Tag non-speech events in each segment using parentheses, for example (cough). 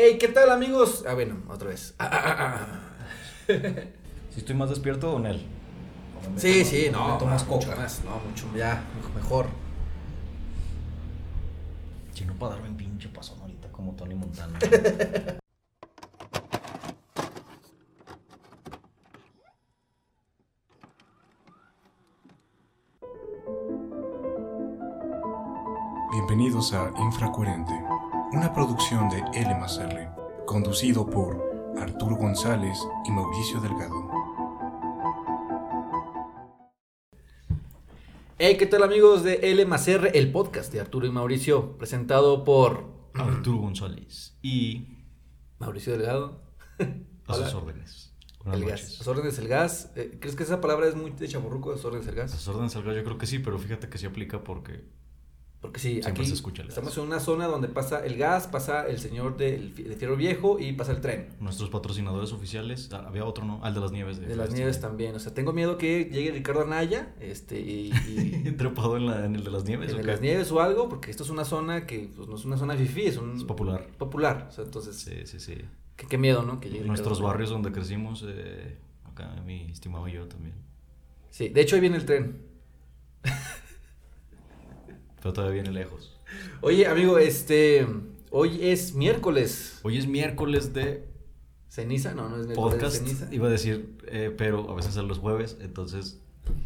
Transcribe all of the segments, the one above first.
Hey, ¿qué tal amigos? Ah, bueno, otra vez. Ah, ah, ah. (laughs) Si estoy más despierto. O me Sí, sí, no, más mucho coca. más, no, mucho, ya, mejor. Si no para darme un pinche pasón ahorita como Tony Montana. (laughs) Bienvenidos a Infracoherente, una producción de L más R, conducido por Arturo González y Mauricio Delgado. Hey, ¿qué tal amigos de L más R, el podcast de Arturo y Mauricio, presentado por (clears throat) Arturo González. Y Mauricio Delgado. a sus (laughs) órdenes. Buenas El gas. Las órdenes del gas. ¿Crees que esa palabra es muy de chaburruco, las órdenes del gas? sus órdenes al gas, yo creo que sí, pero fíjate que sí aplica porque Porque sí, Siempre aquí se escucha el gas. estamos en una zona donde pasa el gas, pasa el señor del de Fierro Viejo y pasa el tren. nuestros patrocinadores oficiales, ah, había otro, ¿no? Al de las nieves. De las nieves también. O sea, tengo miedo que llegue Ricardo Anaya este, y, y (laughs) Trepado en, la- en el de las nieves. en ¿o de las nieves o algo, porque esto es una zona que pues, no es una zona fifí, es un Es popular. popular. O sea, entonces, Sí, sí, sí. qué, qué miedo, ¿no? Que llegue Nuestros Ricardo Anaya. barrios donde crecimos, eh, acá mi estimado yo también. Sí, de hecho ahí viene el tren. (laughs) Pero todavía viene lejos. Oye, amigo, este, hoy es miércoles. Hoy es miércoles de ¿Ceniza? No, no es miércoles de podcast. ceniza. Iba a decir, eh, pero a veces son los jueves, entonces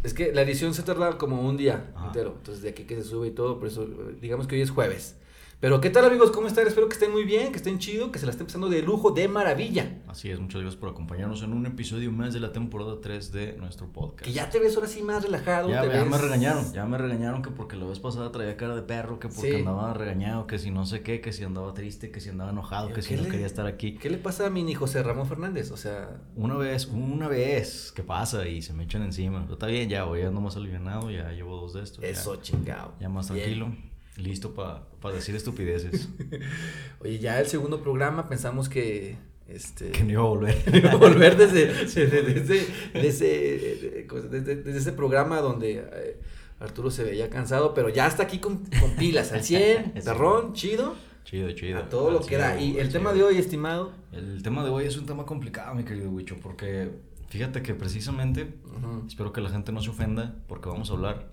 Es que la edición se tarda como un día Ajá. entero. Entonces, de aquí que se sube y todo, por eso, digamos que hoy es jueves. Pero, ¿qué tal, amigos? ¿Cómo están? Espero que estén muy bien, que estén chido, que se la estén pasando de lujo, de maravilla. así es. Muchas gracias por acompañarnos en un episodio más de la temporada 3 de nuestro podcast. Que ya te ves ahora sí más relajado. Ya, te ya ves- me regañaron, ya me regañaron que porque la vez pasada traía cara de perro, que porque Sí. andaba regañado, que si no sé qué, que si andaba triste, que si andaba enojado, Pero que si ¿qué no quería estar aquí. ¿Qué le pasa a mi José Ramón Fernández? O sea, Una vez, una vez, ¿qué pasa? Y se me echan encima. Pero está bien, ya voy ando más alivianado, ya llevo dos de estos. ya- eso chingado. Ya, más Bien. Listo para decir estupideces. (laughs) Oye, ya el segundo programa pensamos que. Este, que no iba a volver. (laughs) volver (laughs) desde, desde, desde, desde, desde- ese programa donde eh, Arturo se veía cansado, pero ya está aquí con, con pilas al 100, Sí. perrón, chido, Chido, chido. a todo lo que da. Y el al tema de hoy, estimado, El tema de hoy es un tema complicado, mi querido Wicho, porque fíjate que precisamente, ujú. espero que la gente no se ofenda, porque vamos a hablar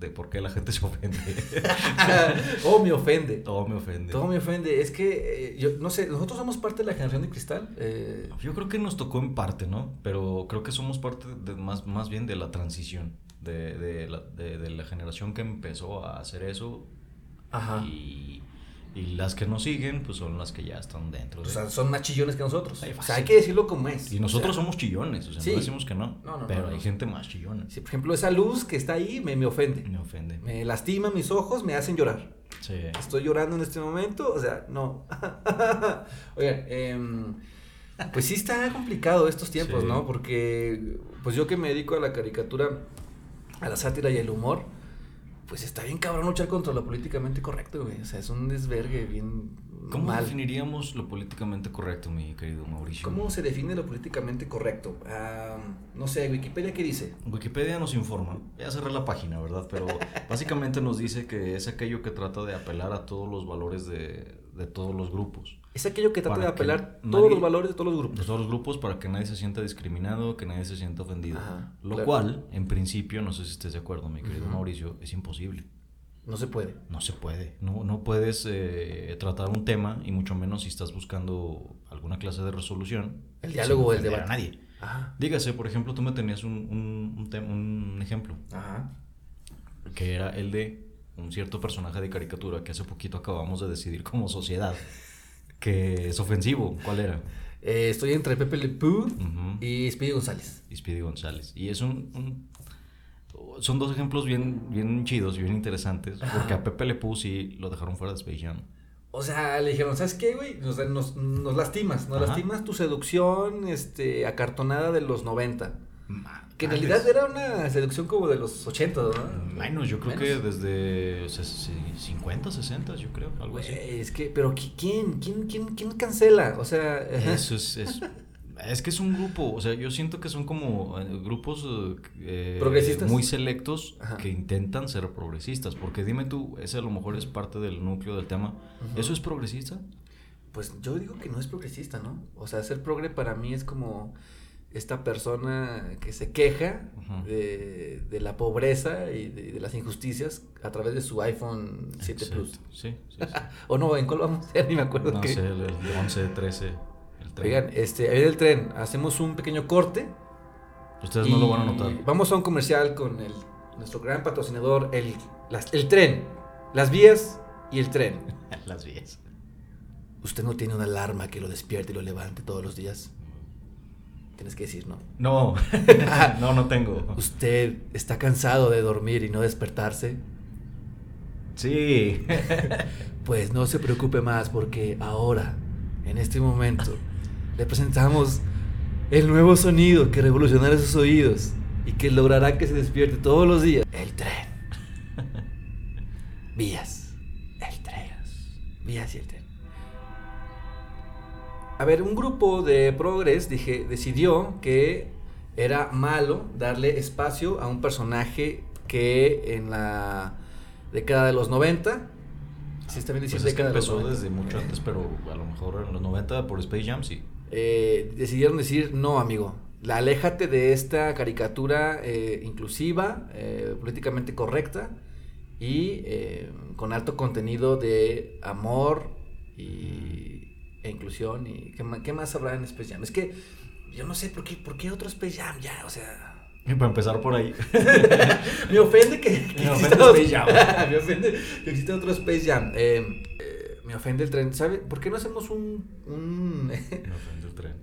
de por qué la gente (laughs) se ofende. (laughs) oh, me ofende. Todo me ofende. Todo me ofende. Es que, eh, yo no sé, nosotros somos parte de la generación de cristal. eh, Yo creo que nos tocó en parte, ¿no? Pero creo que somos parte de más, más bien de la transición, de, de, la, de, de la generación que empezó a hacer eso ajá. y, y las que nos siguen, pues son las que ya están dentro. O de- sea, son más chillones que nosotros. Ay, O sea, hay que decirlo como es. y nosotros O sea, somos chillones, o sea, sí. no decimos que no, No, no, pero no, hay gente más chillona. Si, por ejemplo, esa luz que está ahí me, me ofende. Me ofende. Me lastima mis ojos, me hacen llorar. Sí. Estoy llorando en este momento, o sea, no. (laughs) Oigan, em, pues sí está complicado estos tiempos, Sí. ¿no? Porque, pues yo que me dedico a la caricatura, a la sátira y el humor, pues está bien cabrón luchar contra lo políticamente correcto, güey. O sea, es un desvergue bien ¿Cómo mal. definiríamos lo políticamente correcto, mi querido Mauricio? ¿Cómo se define lo políticamente correcto? Ah, no sé, Wikipedia, ¿qué dice? Wikipedia nos informa, ya cerré la página, ¿verdad? Pero (laughs) básicamente nos dice que es aquello que trata de apelar a todos los valores de, de todos los grupos. Es aquello que trata de apelar nadie- todos los valores de todos los De grupos. todos los grupos para que nadie se sienta discriminado, que nadie se sienta ofendido. Ajá, Lo claro. cual, en principio, no sé si estés de acuerdo, mi querido. Mauricio, es imposible. No se puede. No se puede. No, no puedes eh, tratar un tema, y mucho menos si estás buscando alguna clase de resolución. El diálogo o el debate. A nadie. Ajá. Dígase, por ejemplo, tú me tenías un, un, un ejemplo, Ajá. que era el de un cierto personaje de caricatura que hace poquito acabamos de decidir como sociedad (laughs) que es ofensivo. ¿Cuál era? Eh, estoy entre Pepe Le Pew y Speedy González. y Speedy González. Y es un, un- Son dos ejemplos bien, bien chidos y bien interesantes. Porque a Pepe Le Pew sí lo dejaron fuera de Space Jam. O sea, le dijeron, ¿sabes qué, güey? Nos, nos, nos lastimas, nos Ajá. lastimas tu seducción este, acartonada de los 90. Que en realidad era una seducción como de los 80, ¿no? Menos, yo creo Menos. que desde o sea, sí, 50, 60, yo creo, algo así. Es que, pero ¿qui- ¿quién? ¿Quién, quién, quién cancela? O sea. Eso es, es, es que es un grupo, o sea, yo siento que son como eh, grupos eh, Progresistas. muy selectos Ajá. que intentan ser progresistas, porque dime tú, ese a lo mejor es parte del núcleo del tema. ¿eso es progresista? pues yo digo que no es progresista, ¿no? O sea, ser progre para mí es como esta persona que se queja Ujú. de, de la pobreza y de, de las injusticias a través de su iPhone 7 Plus. Exacto. Sí, sí, sí. (laughs) O no, ¿en cuál vamos a hacer? (laughs) Ni me acuerdo. No qué. sé, el, el 11, 13, el tren. Oigan, este, ahí del tren, hacemos un pequeño corte. Ustedes no lo van a notar. Vamos a un comercial con el, nuestro gran patrocinador, el, las- el tren, las vías y el tren. (laughs) Las vías. ¿Usted no tiene una alarma que lo despierte y lo levante todos los días? Tienes que decir, ¿no? No, (laughs) no, no tengo. ¿Usted está cansado de dormir y no despertarse? Sí. (laughs) Pues no se preocupe más porque ahora, en este momento, le presentamos el nuevo sonido que revolucionará sus oídos y que logrará que se despierte todos los días. El tren. (laughs) Vías. El tren. Vías y el tren. A ver, un grupo de progres dije, decidió que era malo darle espacio a un personaje que en la década de los 90, si está bien Pues decir es que década de los empezó 90, desde mucho antes, pero a lo mejor en los 90 por Space Jam sí. eh, decidieron decir, no, amigo, la, aléjate de esta caricatura eh, inclusiva, eh, políticamente correcta y con alto contenido de amor y, e inclusión. y ¿qué, más habrá en Space Jam? Es que yo no sé por qué, por qué otro Space Jam ya, o sea... Y para empezar por ahí. (laughs) Me ofende que, que (laughs) Me ofende otro- Space Jam. (laughs) me ofende que exista otro Space Jam. Eh, eh, me ofende el tren. ¿Sabe? ¿Por qué no hacemos un... un Me ofende el tren.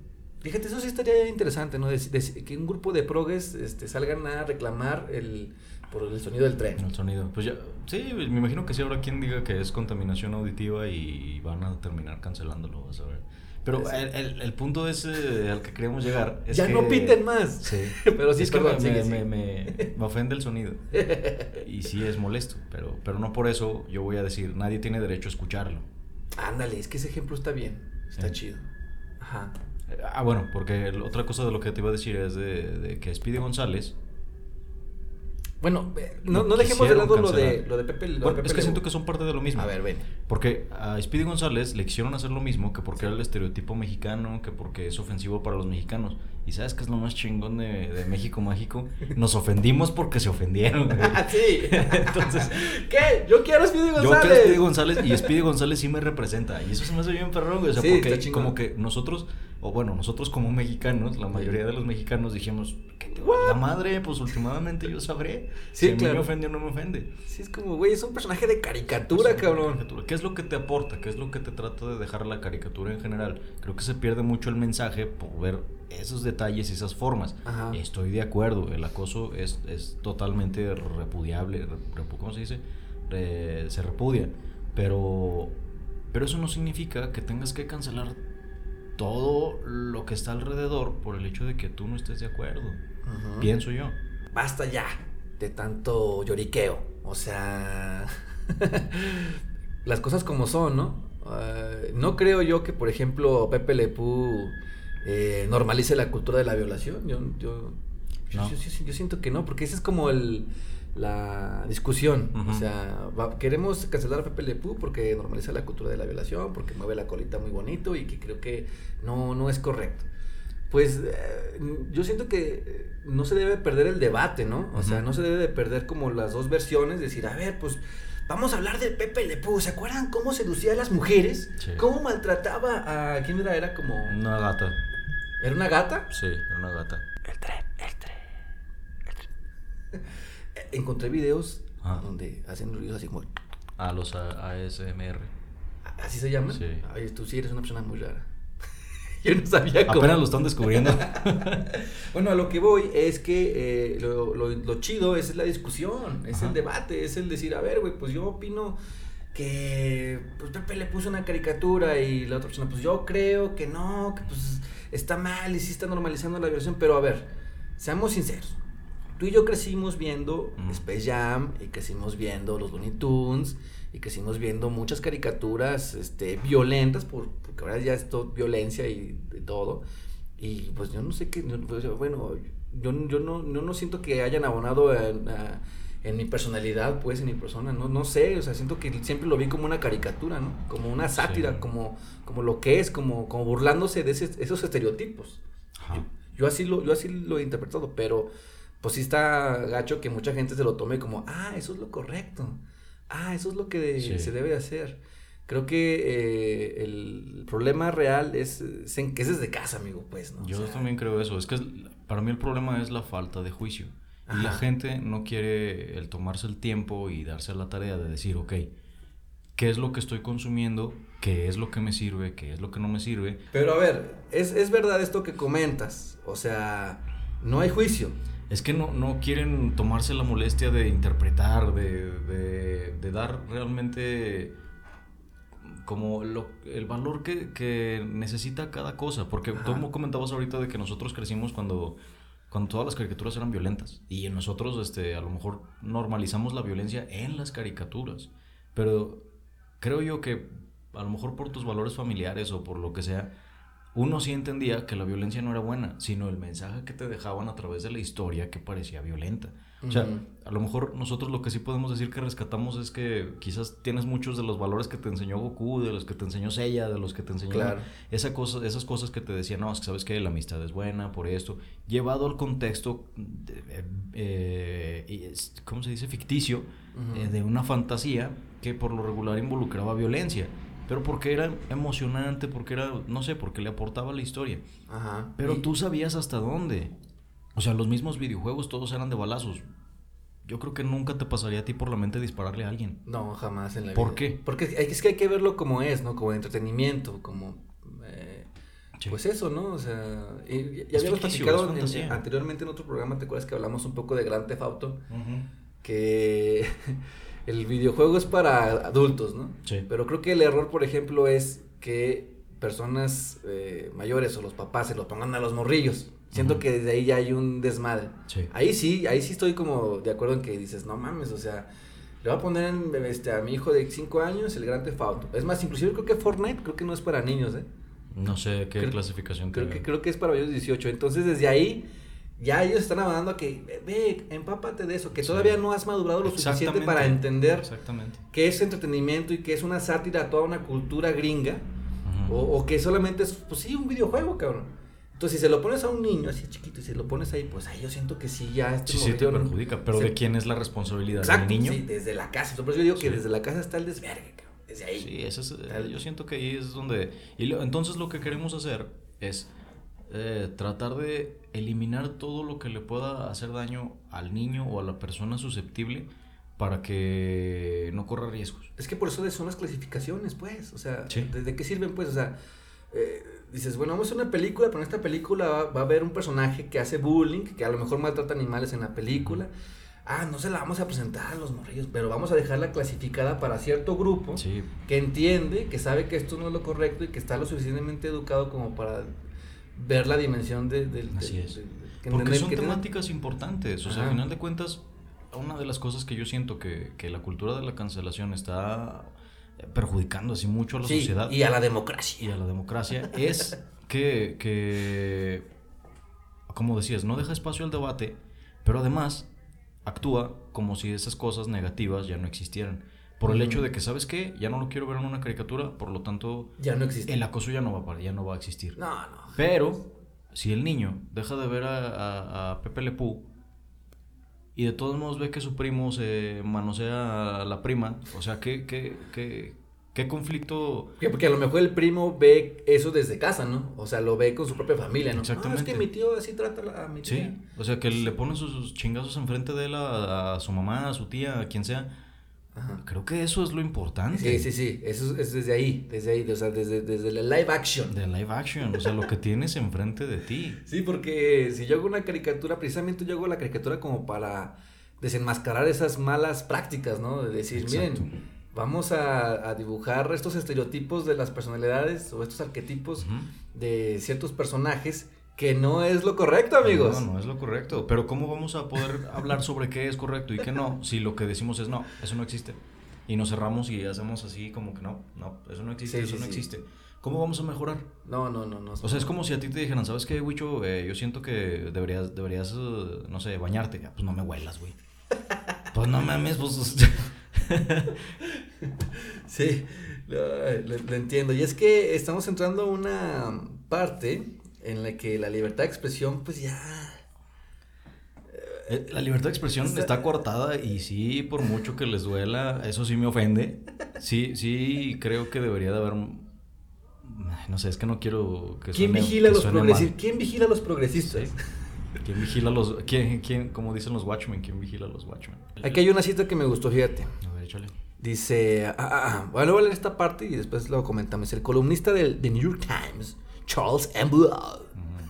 Fíjate, eso sí estaría interesante, ¿no? Que un grupo de progues este, salgan a reclamar el, por el sonido del tren. El sonido. Pues ya, sí, me imagino que sí habrá quien diga que es contaminación auditiva y van a terminar cancelándolo, vas a ver. Pero Sí. el, el- el punto es eh, al que queremos llegar. Es ya que- no piten más. Sí. (laughs) Pero sí, es que me, sigue, me, sigue. me- me ofende el sonido. (laughs) Y sí es molesto, pero, pero no por eso yo voy a decir, nadie tiene derecho a escucharlo. Ándale, es que ese ejemplo está bien. Está Sí. chido. Ajá. Ah, bueno, porque el- otra cosa de lo que te iba a decir es de, de que Speedy González. Bueno, eh, no, no dejemos de lado lo de, lo de Pepe. lo de Bueno, Pepe es que Lebu. siento que son parte de lo mismo. A ver, ven. Porque a Speedy González le quisieron hacer lo mismo que porque era el estereotipo mexicano, que porque es ofensivo para los mexicanos. ¿Y sabes qué es lo más chingón de, de México Mágico? Nos ofendimos porque se ofendieron. (laughs) Ah, sí. (laughs) Entonces, ¿Qué? Yo quiero a Speedy yo González. quiero a Speedy González y Speedy González sí me representa. Y eso se me hace bien perrón, güey. O sea, Sí, porque como que nosotros, o bueno, nosotros como mexicanos, la mayoría de los mexicanos dijimos, ¿qué te What? la madre? Pues últimamente yo sabré. Sí, si a mí claro. me ofende o no me ofende. Sí, es como, güey, es un personaje de caricatura, cabrón. caricatura. ¿Qué es lo que te aporta? ¿Qué es lo que te trata de dejar la caricatura en general? Creo que se pierde mucho el mensaje por ver esos detalles y esas formas. Ajá. Estoy de acuerdo, el acoso es, es totalmente repudiable, repu- ¿cómo se dice? Re- se repudia, pero, pero eso no significa que tengas que cancelar que está alrededor por el hecho de que tú no estés de acuerdo. Pienso yo. Basta ya de tanto lloriqueo. O sea, (laughs) las cosas como son, ¿no? Eh, no creo yo que, por ejemplo, Pepe Lepú eh, normalice la cultura de la violación. Yo, yo, yo, No. yo- siento que no, porque esa es como el, la discusión. O Ujú. sea, va- queremos cancelar a Pepe Lepú porque normaliza la cultura de la violación, porque mueve la colita muy bonito y que creo que no, no es correcto. Pues eh, yo siento que eh, no se debe perder el debate, ¿no? O sea, Ujú. no se debe de perder como las dos versiones, decir, a ver, pues vamos a hablar de Pepe Le Pew. ¿Se acuerdan cómo seducía a las mujeres? Sí. ¿Cómo maltrataba a... ¿Quién era? Era como... Una gata. ¿Era una gata? Sí, era una gata. El tren, el tren, el tren. (laughs) Encontré videos Ah. donde hacen ruidos así como... A los ASMR. ¿Así se llaman? Sí. Tú sí eres una persona muy rara. (laughs) Yo no sabía cómo... Apenas lo están descubriendo. (laughs) Bueno, a lo que voy es que eh, lo, lo- lo chido es la discusión, es Ajá. el debate, es el decir, a ver, güey, pues yo opino que pues Pepe le puso una caricatura y la otra persona, pues yo creo que no, que pues está mal y sí está normalizando la violación, pero a ver, seamos sinceros. Tú y yo crecimos viendo Mm. Space Jam y crecimos viendo los Looney Tunes y crecimos viendo muchas caricaturas este, violentas, por, porque ahora ya es todo violencia y, de todo. Y pues yo no sé qué, pues, bueno, yo, yo, no, yo no siento que hayan abonado en, a- en mi personalidad, pues, en mi persona, no, no sé, o sea, siento que siempre lo vi como una caricatura, ¿no? Como una sátira, Sí. como, como lo que es, como, como burlándose de ese- esos estereotipos. Ajá. Yo así lo, yo así lo he interpretado, pero pues sí está gacho que mucha gente se lo tome como, ah, eso es lo correcto. Ah, eso es lo que Sí. se debe de hacer. Creo que eh, el problema real es, que es desde casa, amigo, pues, ¿no? O Yo sea, también creo eso. Es que es- para mí el problema es la falta de juicio. Y la Ajá. gente no quiere el tomarse el tiempo y darse la tarea de decir, ok, ¿qué es lo que estoy consumiendo? ¿Qué es lo que me sirve? ¿Qué es lo que no me sirve? Pero a ver, es, es verdad esto que comentas. O sea, no hay juicio. Es que no, no quieren tomarse la molestia de interpretar, de, de, de dar realmente como lo- el valor que, que necesita cada cosa. Porque Ajá. tú comentabas ahorita de que nosotros crecimos cuando, cuando todas las caricaturas eran violentas. Y nosotros este, a lo mejor normalizamos la violencia en las caricaturas. Pero creo yo que a lo mejor por tus valores familiares o por lo que sea, uno sí entendía que la violencia no era buena, sino el mensaje que te dejaban a través de la historia que parecía violenta. O sea, a lo mejor nosotros lo que sí podemos decir que rescatamos es que quizás tienes muchos de los valores que te enseñó Goku, de los que te enseñó Seiya, de los que te enseñó Claro. esa cosa, esas cosas que te decían, no, es que sabes que la amistad es buena por esto, llevado al contexto, eh, eh, ¿cómo se dice? Ficticio, eh, de una fantasía que por lo regular involucraba violencia, pero porque era emocionante, porque era, no sé, porque le aportaba la historia. Ajá. Pero Y- tú sabías hasta dónde. O sea, los mismos videojuegos todos eran de balazos. Yo creo que nunca te pasaría a ti por la mente dispararle a alguien. No, jamás en la ¿Por vida. qué? Porque es que hay que verlo como es, ¿no? Como entretenimiento, como... eh, Sí. Pues eso, ¿no? O sea, y, ya habíamos platicado en- anteriormente en otro programa, ¿te acuerdas que hablamos un poco de Grand Theft Auto? Que (laughs) el videojuego es para adultos, ¿no? Sí. Pero creo que el error, por ejemplo, es que personas eh, mayores o los papás se lo pongan a los morrillos. Siento que desde ahí ya hay un desmadre. Sí. Ahí sí, ahí sí estoy como de acuerdo en que dices, no mames, o sea, le voy a poner en, este, a mi hijo de 5 años el Grand Theft Auto. Es más, inclusive creo que Fortnite creo que no es para niños, ¿eh? No sé qué Creo- clasificación Creo que, creo que es para mayores de 18. Entonces, desde ahí, ya ellos están a que, ve, empápate de eso, que Sí. todavía no has madurado lo suficiente para entender Exactamente. que es entretenimiento y que es una sátira a toda una cultura gringa. O, o que solamente es, pues sí, un videojuego, cabrón. Entonces, si se lo pones a un niño así chiquito y se lo pones ahí, pues ahí yo siento que sí, ya este Sí, sí, te perjudica. Pero se- ¿de quién es la responsabilidad? Exacto, ¿Del niño? sí, desde la casa. Por eso yo digo que desde la casa está el desvergue, cabrón. Desde ahí. Sí, eso es, eh, yo siento que ahí es donde... Y lo- entonces lo que queremos hacer es eh, tratar de eliminar todo lo que le pueda hacer daño al niño o a la persona susceptible para que no corra riesgos. Es que por eso son las clasificaciones, pues. O sea, Sí. ¿de, qué sirven, pues? O sea, eh, dices, bueno, vamos a hacer una película, pero en esta película va, va a haber un personaje que hace bullying, que a lo mejor maltrata animales en la película. Ah, no se la vamos a presentar a los morrillos, pero vamos a dejarla clasificada para cierto grupo Sí, que entiende, que sabe que esto no es lo correcto y que está lo suficientemente educado como para ver la dimensión de, del- Así del- es. del- que Porque son que tiene- temáticas importantes. O sea, Ajá. al final de cuentas, una de las cosas que yo siento que, que la cultura de la cancelación está eh, perjudicando así mucho a la Sí, sociedad y a la y democracia. a la democracia es que, que, como decías, no deja espacio al debate, pero además actúa como si esas cosas negativas ya no existieran. Por el hecho de que, ¿sabes qué? Ya no lo quiero ver en una caricatura, por lo tanto, Ya no existe. el acoso ya no va a, ya no va a existir. No, no. Pero, si el niño deja de ver a, a- a Pepe Le Pew y de todos modos ve que su primo se manosea a la prima, o sea, ¿qué, qué, qué, qué conflicto? Porque, a lo mejor el primo ve eso desde casa, ¿no? O sea, lo ve con su propia familia, ¿no? Exactamente. Ah, es que mi tío así trata a mi Sí, tía. o sea, que le ponen sus, sus chingazos enfrente de él a, a su mamá, a su tía, a quien sea. Ajá. Creo que eso es lo importante. Sí, sí, sí. Eso es, es desde ahí, desde ahí, o sea, desde, desde la live action. De live action, o sea, lo que tienes enfrente de ti. (laughs) Sí, porque si yo hago una caricatura, precisamente yo hago la caricatura como para desenmascarar esas malas prácticas, ¿no? De decir, Exacto. miren, vamos a, a dibujar estos estereotipos de las personalidades o estos arquetipos de ciertos personajes que no es lo correcto, amigos. No, no es lo correcto. Pero ¿cómo vamos a poder (laughs) hablar sobre qué es correcto y qué no si lo que decimos es no, eso no existe? Y nos cerramos y hacemos así como que no, no, eso no existe, Sí, eso sí, no sí. existe. ¿Cómo vamos a mejorar? No, no, no, no. O sea, es como si a ti te dijeran, ¿sabes qué, Wicho? Eh, yo siento que deberías, deberías, eh, no sé, bañarte. Ah, Pues no me huelas, güey. Pues no mames, pues. (laughs) sí, lo, lo- lo entiendo. Y es que estamos entrando a una parte en la que la libertad de expresión, pues ya. Eh, La libertad de expresión Está- está cortada y sí, por mucho que les duela, eso sí me ofende. Sí, sí, creo que debería de haber. No sé, es que no quiero que ¿Quién suene- vigila, que los suene progresi- mal. ¿Quién vigila a los progresistas? Sí. ¿Quién vigila a los. ¿Quién, quién, como dicen los Watchmen, quién vigila a los Watchmen? Aquí hay una cita que me gustó, fíjate. A ver, échale. Dice, ah, ah, ah, bueno, voy a leer esta parte y después lo comentamos. El columnista del The New York Times, Charles Ambrose.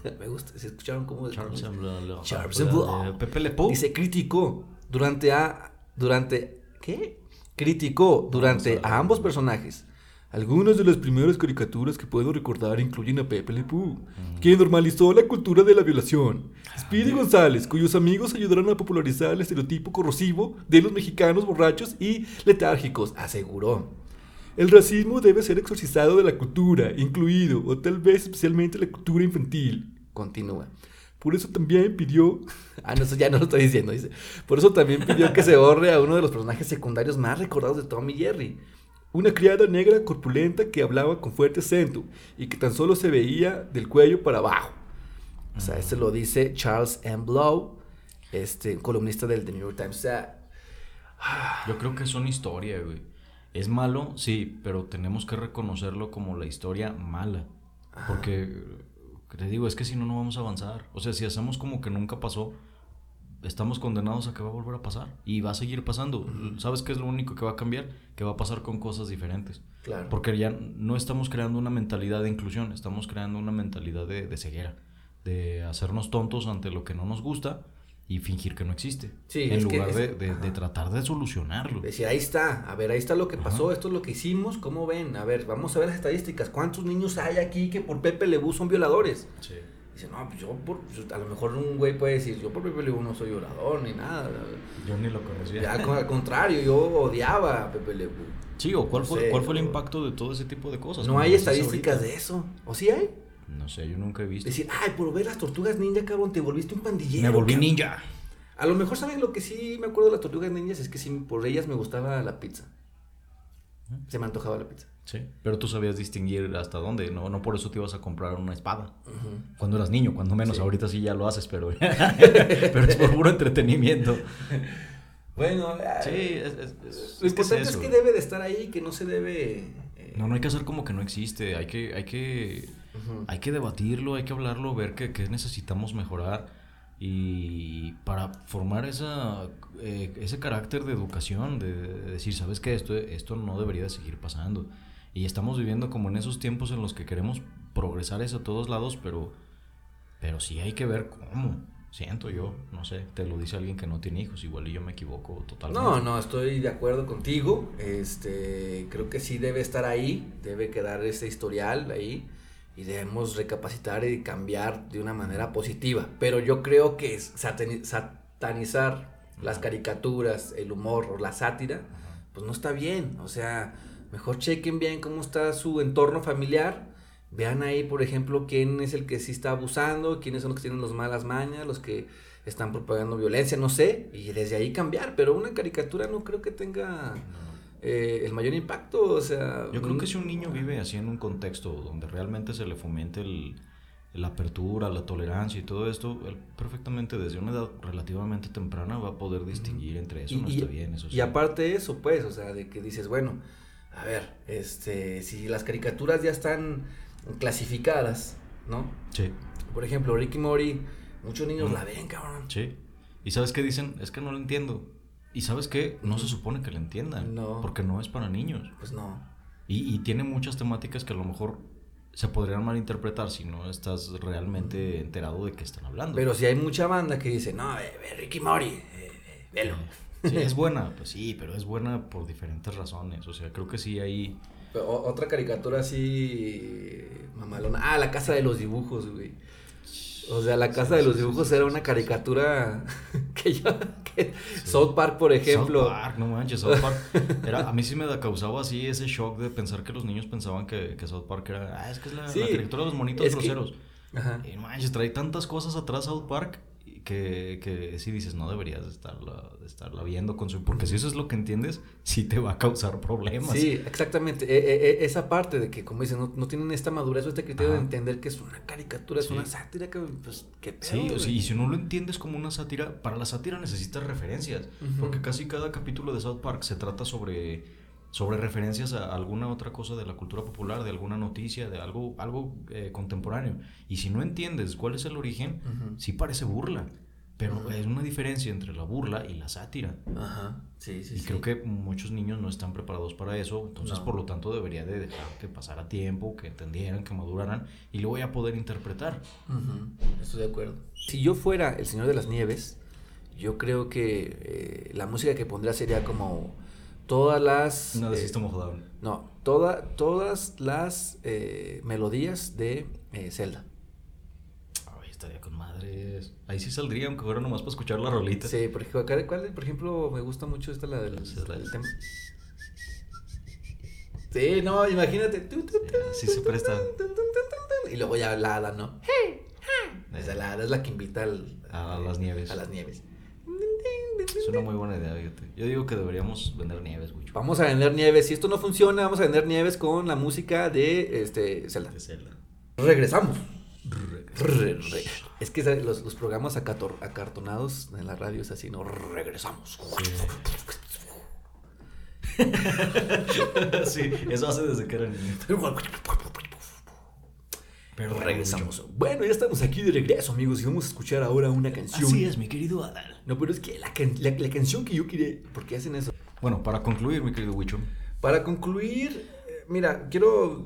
(laughs) Me gusta, ¿se escucharon cómo? Charles Ambrose. Charles. Pepe Le Pew. Dice, criticó durante a, durante, ¿qué? Criticó durante a ambos personajes. Algunas de las primeras caricaturas que puedo recordar incluyen a Pepe Le Pew, quien normalizó la cultura de la violación. Speedy González, cuyos amigos ayudaron a popularizar el estereotipo corrosivo de los mexicanos borrachos y letárgicos, aseguró. El racismo debe ser exorcizado de la cultura, incluido, o tal vez especialmente la cultura infantil. Continúa. Por eso también pidió. (laughs) Ah, no, eso ya no lo estoy diciendo, dice. Por eso también pidió que se borre a uno de los personajes secundarios más recordados de Tom y Jerry. Una criada negra corpulenta que hablaba con fuerte acento y que tan solo se veía del cuello para abajo. O sea, este lo dice Charles M. Blow, este, columnista del The New York Times. O sea, Yo creo que es una historia, güey. Es malo, sí, pero tenemos que reconocerlo como la historia mala. Porque, eh, te digo, es que si no, no vamos a avanzar. O sea, si hacemos como que nunca pasó, estamos condenados a que va a volver a pasar. Y va a seguir pasando. ¿Sabes qué es lo único que va a cambiar? Que va a pasar con cosas diferentes. claro. Porque ya no estamos creando una mentalidad de inclusión, estamos creando una mentalidad de, de ceguera. De hacernos tontos ante lo que no nos gusta y fingir que no existe. Sí, en es que lugar es- de, de- de tratar de solucionarlo. Decir, ahí está, a ver, ahí está lo que pasó, Ajá. esto es lo que hicimos, ¿cómo ven? A ver, vamos a ver las estadísticas, ¿cuántos niños hay aquí que por Pepe Lebu son violadores? Sí. Dice, no, pues yo por, a lo mejor un güey puede decir, yo por Pepe Lebu no soy violador ni nada. Yo ni lo conocía. Ya, al contrario, yo odiaba a Pepe Lebu. Sí, o cuál No fue, sé, cuál fue el impacto de todo ese tipo de cosas. No hay estadísticas de eso, ¿o sí hay? No sé, yo nunca he visto. Decir, ay, por ver las tortugas ninja, cabrón, te volviste un pandillero. Me volví cabrón". ninja. A lo mejor, ¿saben lo que sí me acuerdo de las tortugas ninjas? Es que sí, por ellas me gustaba la pizza. Se me antojaba la pizza. Sí, pero tú sabías distinguir hasta dónde, no, no por eso te ibas a comprar una espada. Cuando eras niño, cuando menos, Sí. ahorita sí ya lo haces, pero, (laughs) (laughs) pero es por puro entretenimiento. Bueno, ah, Sí, es, es- es- Lo es es importante es, eso. que debe de estar ahí, que no se debe... eh, No, no hay que hacer como que no existe, hay que, hay que, ujú. hay que debatirlo, hay que hablarlo, ver qué, qué necesitamos mejorar y para formar esa, eh, ese carácter de educación, de, de decir, sabes que esto, esto no debería de seguir pasando. Y estamos viviendo como en esos tiempos en los que queremos progresar eso a todos lados, pero, pero sí hay que ver cómo. Siento yo, no sé, te lo dice alguien que no tiene hijos, igual y yo me equivoco totalmente. No, no, estoy de acuerdo contigo. Este, creo que sí debe estar ahí, debe quedar ese historial ahí y debemos recapacitar y cambiar de una manera positiva. Pero yo creo que satanizar las caricaturas, el humor o la sátira, pues no está bien. O sea, mejor chequen bien cómo está su entorno familiar. Vean ahí, por ejemplo, quién es el que sí está abusando, quiénes son los que tienen las malas mañas, los que están propagando violencia, no sé, y desde ahí cambiar. Pero una caricatura no creo que tenga eh, el mayor impacto, o sea... Yo creo que si un niño vive así en un contexto donde realmente se le fomente el, la apertura, la tolerancia y todo esto, él perfectamente desde una edad relativamente temprana va a poder distinguir entre eso, Y- no y- está bien, eso sí. Y aparte de eso, pues, o sea, de que dices, bueno, a ver, este, si las caricaturas ya están clasificadas, ¿no? Sí, Por ejemplo, Ricky Mori, muchos niños la ven, cabrón. sí. ¿Y sabes qué dicen? Es que no lo entiendo. ¿Y sabes qué? No se supone que lo entiendan. No. Porque no es para niños. Pues no. Y, y tiene muchas temáticas que a lo mejor se podrían malinterpretar si no estás realmente enterado de qué están hablando. Pero si hay mucha banda que dice, no, ve, ve Ricky Mori, eh, eh, velo. Sí, es (laughs) buena, pues sí, pero es buena por diferentes razones. O sea, creo que sí hay... Pero otra caricatura así mamalona. Ah, la casa de los dibujos, güey. O sea, la casa de los dibujos era una caricatura (laughs) que yo. Que South Park, por ejemplo. South Park, no manches, South Park. (laughs) Era, a mí sí me causaba así ese shock de pensar que los niños pensaban que, que South Park era. Ah, es que es la, la caricatura de los monitos que- groseros. Ajá. Y no manches, trae tantas cosas atrás South Park que, que sí dices, no deberías de estarla, de estarla viendo con su... Porque si eso es lo que entiendes, sí te va a causar problemas. Sí, exactamente. E- e- e- esa parte de que, como dicen, no, no tienen esta madurez o este criterio de entender que es una caricatura, es Sí. una sátira, que, pues, qué pedo, Sí, o sea, güey? y si no lo entiendes como una sátira, para la sátira necesitas referencias, porque casi cada capítulo de South Park se trata sobre, sobre referencias a alguna otra cosa de la cultura popular, de alguna noticia, de algo, algo eh, contemporáneo. Y si no entiendes cuál es el origen, Ujú. sí parece burla, pero es una diferencia entre la burla y la sátira. Ajá, sí, sí, Y sí. creo que muchos niños no están preparados para eso, entonces No. por lo tanto debería de dejar que pasara tiempo, que entendieran, que maduraran y luego ya poder interpretar. Ujú, Estoy de acuerdo. Si yo fuera el Señor de las Nieves, yo creo que eh, la música que pondría sería como todas las... Una de eh, System of a Down. no, toda, todas las eh, melodías de eh, Zelda. Ay, estaría con madres. Ahí sí saldría, aunque fuera nomás para escuchar la rolita. Sí, por ejemplo, acá- ¿cuál, por ejemplo, me gusta mucho esta, la del la- tema. Sí, no, imagínate. Sí, se presta. Y luego ya la hada, ¿no? Esa la hada es la que invita al- A las nieves. A las nieves. Es una muy buena idea, fíjate. Yo digo que deberíamos vender nieves, güey. Vamos a vender nieves. Si esto no funciona, vamos a vender nieves con la música de este Zelda. De Zelda. Regresamos. Re- re- Es que los, los programas acator- acartonados en la radio es así, ¿no? Regresamos. sí, (laughs) eso hace desde que era niño. (laughs) Pero regresamos. Bueno, ya estamos aquí de regreso, amigos, y vamos a escuchar ahora una canción. Así es, mi querido Adal. No, pero es que la, can- la- la canción que yo quería. ¿Por qué hacen eso? Bueno, para concluir, mi querido Wicho. Para concluir, eh, mira, quiero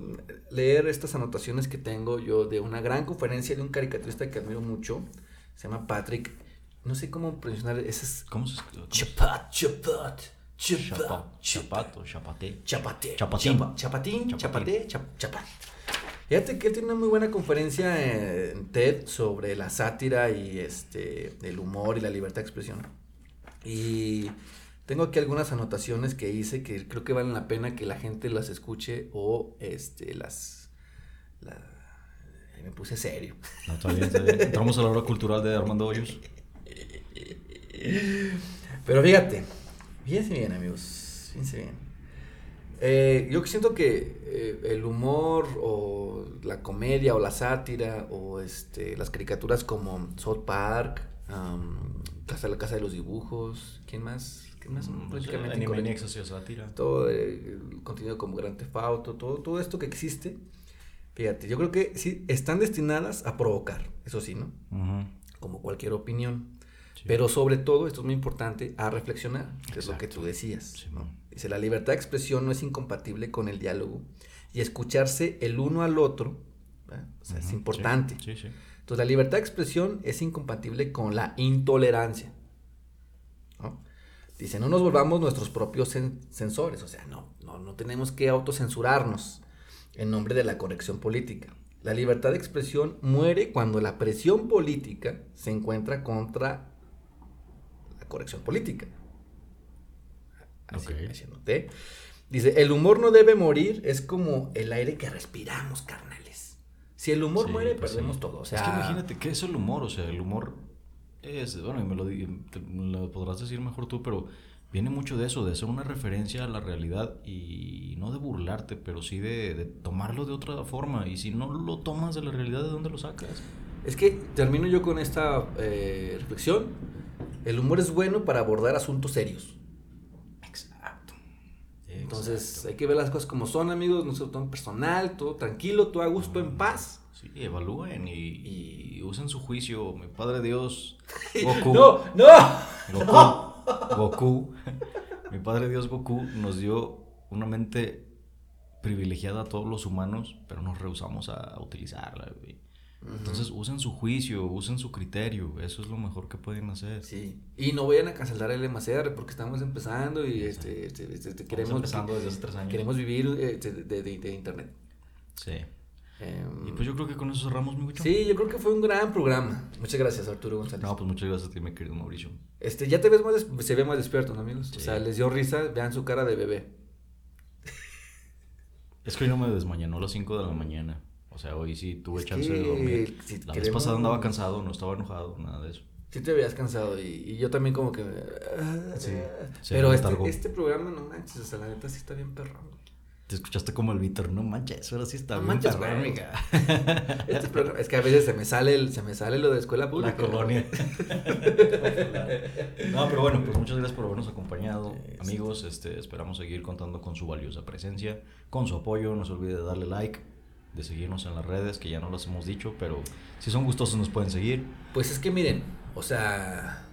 leer estas anotaciones que tengo yo de una gran conferencia de un caricaturista que admiro mucho. Se llama Patrick. No sé cómo pronunciar. Ese es. ¿Cómo se escribe? Chapat, chapat, chapat, Chapa- chapat. Chapato, chapate. Chapate. Chapatín. Chapa- chapatín, chapate, chap- chapat. Fíjate que él tiene una muy buena conferencia en TED sobre la sátira y este el humor y la libertad de expresión. Y tengo aquí algunas anotaciones que hice que creo que valen la pena que la gente las escuche o este las me puse serio. (laughs) No, está bien, está bien. Entramos a la hora cultural de Armando Hoyos. Pero fíjate, fíjense bien, amigos, fíjense bien. Eh, yo siento que eh, el humor o la comedia o la sátira o este, las caricaturas como South Park, um, Casa, la Casa de los Dibujos, ¿quién más? ¿Quién más? Prácticamente sátira. todo eh, el contenido como Grand Theft Auto, todo, todo esto que existe, fíjate, yo creo que sí están destinadas a provocar, eso sí, ¿no? Como cualquier opinión. Sí. Pero sobre todo, esto es muy importante, a reflexionar, que es lo que tú decías. Sí, ¿no? Dice, la libertad de expresión no es incompatible con el diálogo y escucharse el uno al otro, ¿verdad? o sea, es importante. Sí, sí. sí. Entonces, la libertad de expresión es incompatible con la intolerancia. ¿no? Dice, no nos volvamos nuestros propios cen- censores, o sea, no, no, no tenemos que autocensurarnos en nombre de la corrección política. La libertad de expresión muere cuando la presión política se encuentra contra la corrección política. Así, anoté. Dice, el humor no debe morir, es como el aire que respiramos, carnales. Si el humor Sí, muere, pues perdemos sí. todo. O sea, es que imagínate, ¿qué es el humor? O sea, el humor es, bueno, y me lo, te- podrás decir mejor tú, pero viene mucho de eso, de ser una referencia a la realidad y no de burlarte, pero sí de, de tomarlo de otra forma. Y si no lo tomas de la realidad, ¿de dónde lo sacas? Es que termino yo con esta eh, reflexión. El humor es bueno para abordar asuntos serios. Exacto. Entonces hay que ver las cosas como son, amigos. No se lo tomen personal, todo tranquilo, todo a gusto, en paz. Sí, evalúen y, y usen su juicio. Mi padre Dios, (laughs) Goku. ¡No! ¡No! Goku, Goku, (laughs) mi padre Dios Goku nos dio una mente privilegiada a todos los humanos, pero nos rehusamos a utilizarla, güey. Entonces usen su juicio, usen su criterio, eso es lo mejor que pueden hacer. Sí. Y no vayan a cancelar el MCR porque estamos empezando y este, este, este, este, queremos, empezando desde hace tres años. queremos vivir eh, de, de- de- de internet. Sí. Em, Y pues yo creo que con eso cerramos, mi. Sí, yo creo que fue un gran programa. Muchas gracias, Arturo González. No, pues muchas gracias a ti, mi querido Mauricio. Este, ya te ves más, se ve más despierto, ¿no, amigos? O sea, les dio risa, vean su cara de bebé. Es que hoy no me desmañanó a las 5 de la mañana. O sea, hoy sí tuve Es chance que de dormir. si La vez queremos- pasada andaba cansado, no estaba enojado, nada de eso. Sí te veías cansado y, y yo también como que... Sí, sí, Pero este, este programa, no manches, o sea, la neta sí está bien perrón. Te escuchaste como el Víctor, no manches, ahora sí está No bien manches, perrón. (laughs) Este programa- es que a veces se me sale el, se me sale lo de escuela pública. La colonia. (laughs) no, pero bueno, pues muchas gracias por habernos acompañado. Amigos, este, esperamos seguir contando con su valiosa presencia, con su apoyo. No se olvide de darle like, de seguirnos en las redes, que ya no las hemos dicho, pero si son gustosos nos pueden seguir. Pues es que miren, o sea,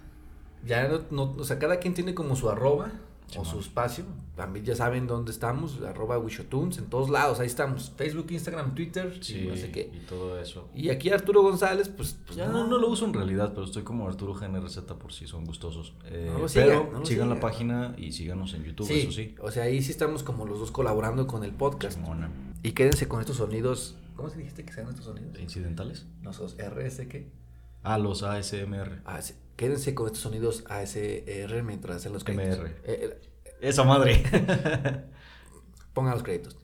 ya no, no- o sea, cada quien tiene como su arroba o su espacio. También ya saben dónde estamos, arroba Wishotunes, en todos lados, ahí estamos. Facebook, Instagram, Twitter, y no sé qué. y todo eso. Y aquí Arturo González, pues, pues Ya no, no lo uso en realidad, pero estoy como Arturo GNRZ por si son gustosos. Eh, No sigan, pero no sigan la página y síganos en YouTube, Sí, eso sí. o sea, ahí sí estamos como los dos colaborando con el podcast. Y quédense con estos sonidos. ¿Cómo se dijiste que sean estos sonidos? ¿Incidentales? Nosotros, RS, ¿qué? Ah, los ASMR. Ah, sí. Quédense con estos sonidos ASR mientras hacen los créditos. MR. Eh, eh, Esa madre. (laughs) pongan los créditos.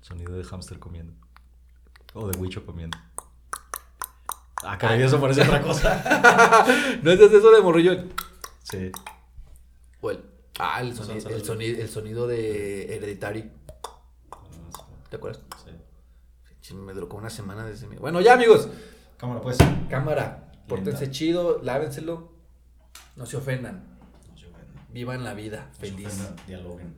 Sonido de hámster comiendo. O de Wicho comiendo. Ah, caray, eso parece otra cosa. (laughs) ¿No es eso de morrillo? Sí. O el, ah, el Son sonido, el, sonido, el sonido de Hereditary. ¿Te acuerdas? Sí. Sí, Me duró como una semana desde mi... Bueno, ya amigos. Cámara, pues. Cámara. Pórtense Lenta. chido, lávenselo. No se ofendan. No se ofendan. Vivan la vida No se feliz. ofendan, dialoguen.